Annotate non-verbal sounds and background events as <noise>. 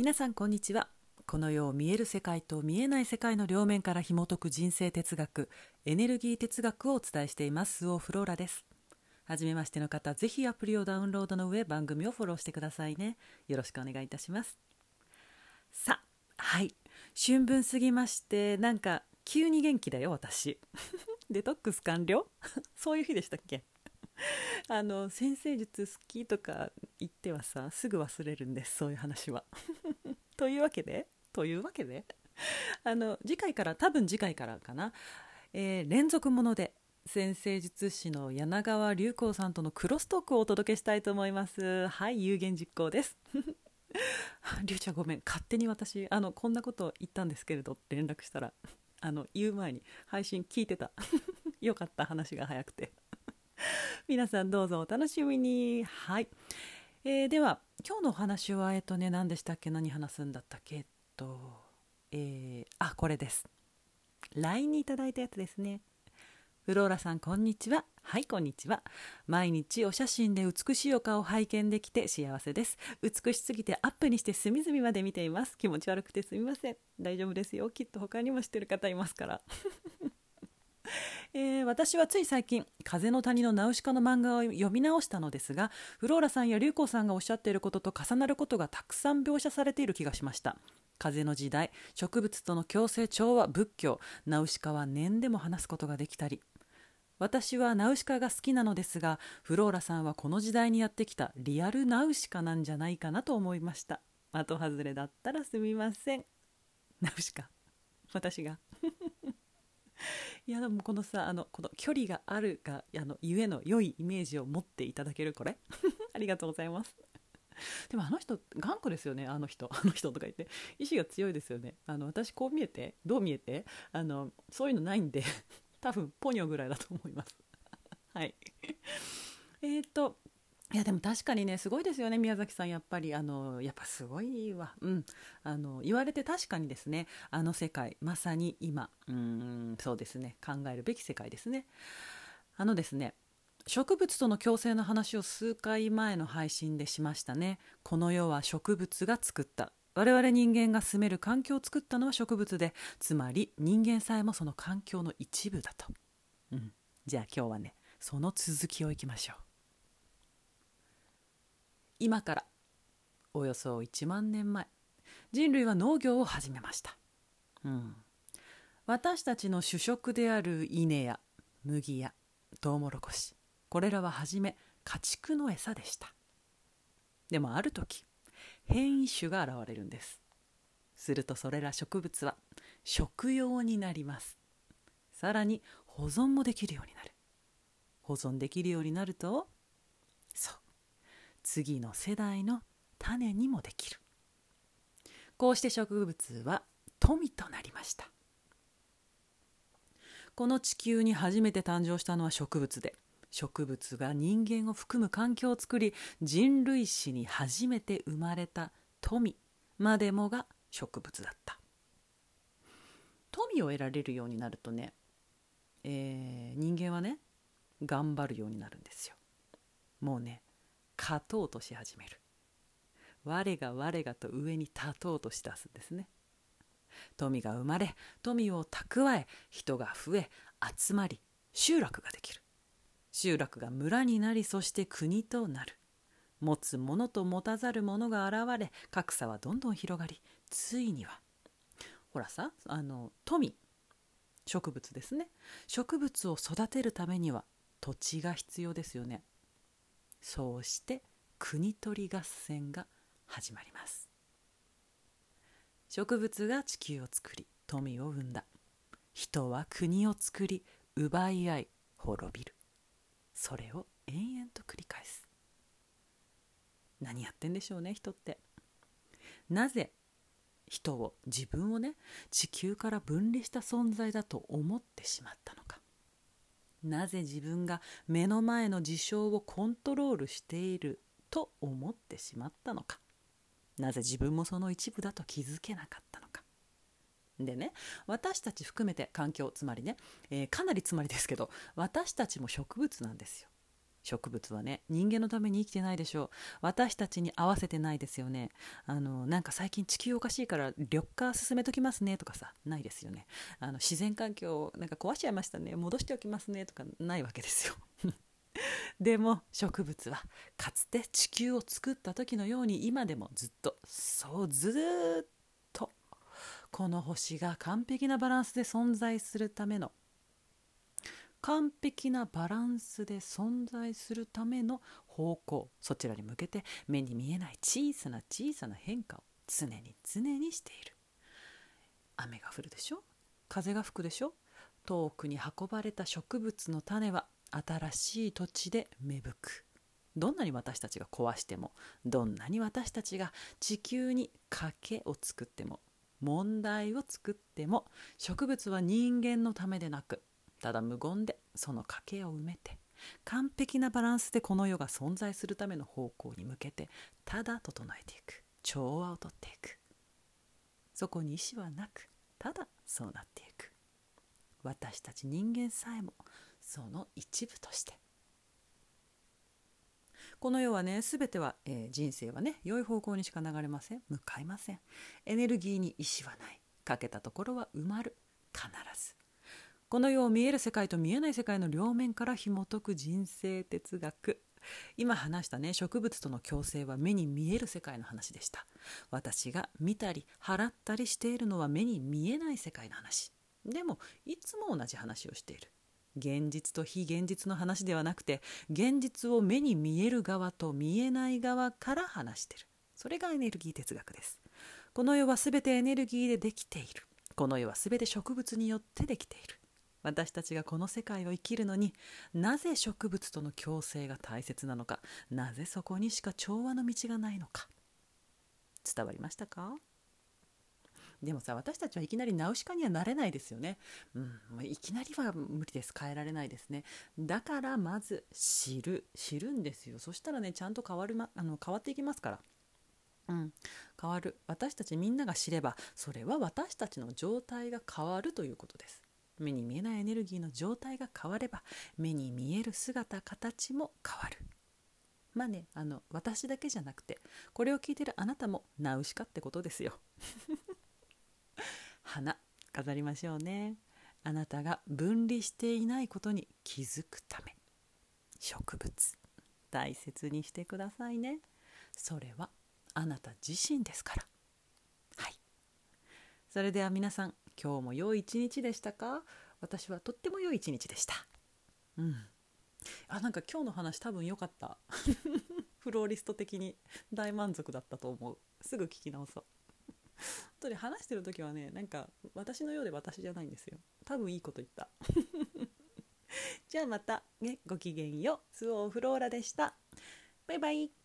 皆さんこんにちは。この世を見える世界と見えない世界の両面から紐解く人生哲学エネルギー哲学をお伝えしています。スオフローラです。はめましての方ぜひアプリをダウンロードの上番組をフォローしてくださいね。よろしくお願いいたします。さはい。春分過ぎましてなんか急に元気だよ私。<laughs> デトックス完了？<laughs> そういう日でしたっけ？<laughs> あの先生術好きとか言ってはさすぐ忘れるんですそういう話は。<laughs> というわけでというわけであの次回から多分次回からかな、えー、連続もので先生術師の柳川隆光さんとのクロストークをお届けしたいと思います。はい有言実行です。りゅうちゃんごめん勝手に私あのこんなこと言ったんですけれどって連絡したらあの言う前に配信聞いてた。<laughs> よかった話が早くて。<laughs> 皆さんどうぞお楽しみに。はい、えー、では今日のお話はえっとね何でしたっけ？何話すんだったっけ？えっとえー、あこれです。LINE にいただいたやつですね。フローラさんこんにちは。はいこんにちは。毎日お写真で美しいお顔を拝見できて幸せです。美しすぎてアップにして隅々まで見ています。気持ち悪くてすみません。大丈夫ですよ。きっと他にも知ってる方いますから。<laughs> えー、私はつい最近「風の谷のナウシカ」の漫画を読み直したのですがフローラさんや竜子さんがおっしゃっていることと重なることがたくさん描写されている気がしました。風の時代植物との共生調和仏教。ナウシカは念でも話すことができたり。私はナウシカが好きなのですがフローラさんはこの時代にやってきたリアルナウシカなんじゃないかなと思いました。的外れだったらすみません。ナウシカ。私が。<laughs> いやでもこのさあのこの距離があるがあのゆえの良いイメージを持っていただけるこれ？<laughs> ありがとうございます。でもあの人頑固ですよね。あの人あの人とか言って。意志が強いですよね。あの私こう見えてどう見えて？あのそういうのないんで <laughs> 多分ポニョぐらいだと思います。はい。えっといやでも確かにねすごいですよね宮崎さん。やっぱりあのやっぱすごいわ。うん。あの言われて確かにですね。あの世界まさに今。うんそうですね。考えるべき世界ですね。あのですね植物との共生の話を数回前の配信でしましたね。この世は植物が作った。我々人間が住める環境を作ったのは植物でつまり人間さえもその環境の一部だと、うん、じゃあ今日はねその続きをいきましょう。今からおよそ1万年前人類は農業を始めました、うん、私たちの主食である稲や麦やトウモロコシこれらははじめ家畜の餌でした。でもある時変異種が現れるんです。するとそれら植物は食用になります。さらに保存もできるようになる。保存できるようになるとそう次の世代の種にもできる。こうして植物は富となりました。この地球に初めて誕生したのは植物で植物が人間を含む環境を作り人類史に初めて生まれた富までもが植物だった。富を得られるようになるとね、えー、人間はね頑張るようになるんですよ。もうね勝とうとし始める。我が我がと上に立とうとしだすんですね。富が生まれ富を蓄え人が増え集まり集落ができる。集落が村になりそして国となる。持つ者と持たざる者が現れ格差はどんどん広がりついには。ほらさあの富植物ですね。植物を育てるためには土地が必要ですよね。そうして国取り合戦が始まります。植物が地球を作り富を生んだ。人は国を作り奪い合い滅びる。それを延々と繰り返す。何やってんでしょうね人って。なぜ人を自分をね地球から分離した存在だと思ってしまったのなぜ自分が目の前の事象をコントロールしていると思ってしまったのか。なぜ自分もその一部だと気づけなかったのか。でね私たち含めて環境つまりね、えー、かなりつまりですけど私たちも植物なんですよ。植物はね人間のために生きてないでしょう。私たちに合わせてないですよね。あのなんか最近地球おかしいから緑化進めときますねとかさないですよね。あの自然環境をなんか壊しちゃいましたね。戻しておきますねとかないわけですよ。<laughs> でも植物はかつて地球を作った時のように今でもずっとそうずっとこの星が完璧なバランスで存在するための完璧なバランスで存在するための方向そちらに向けて目に見えない小さな小さな変化を常に常にしている。雨が降るでしょ？風が吹くでしょ遠くに運ばれた植物の種は新しい土地で芽吹くどんなに私たちが壊してもどんなに私たちが地球に賭けを作っても問題を作っても植物は人間のためでなくただ無言でその賭けを埋めて完璧なバランスでこの世が存在するための方向に向けてただ整えていく。調和をとっていく。そこに意志はなくただそうなっていく。私たち人間さえもその一部として。この世はね全ては、えー、人生はね良い方向にしか流れません。向かいません。エネルギーに意志はない。かけたところは埋まる。必ず。この世を見える世界と見えない世界の両面から紐解く人生哲学。今話したね植物との共生は目に見える世界の話でした。私が見たり払ったりしているのは目に見えない世界の話。でもいつも同じ話をしている。現実と非現実の話ではなくて現実を目に見える側と見えない側から話している。それがエネルギー哲学です。この世は全てエネルギーでできている。この世は全て植物によってできている。私たちがこの世界を生きるのになぜ植物との共生が大切なのかなぜそこにしか調和の道がないのか伝わりましたか？でもさ私たちはいきなりナウシカにはなれないですよね、うん、いきなりは無理です。変えられないですね。だからまず知る。知るんですよ。そしたらねちゃんと変わる、ま、あの変わっていきますから。うん、変わる。私たちみんなが知ればそれは私たちの状態が変わるということです。目に見えないエネルギーの状態が変われば目に見える姿形も変わる。まあねあの私だけじゃなくてこれを聞いてるあなたもナウシカってことですよ。<laughs> 花飾りましょうね。あなたが分離していないことに気づくため。植物大切にしてくださいね。それはあなた自身ですから。はい。それでは皆さん今日も良い一日でしたか？私はとっても良い一日でした。うん。あなんか今日の話多分良かった。<laughs> フローリスト的に。大満足だったと思う。すぐ聞き直そう。本当に話してる時はねなんか私のようで私じゃないんですよ。多分いいこと言った。<laughs> じゃあまたねごきげんよう。スオーフローラでした。バイバイ。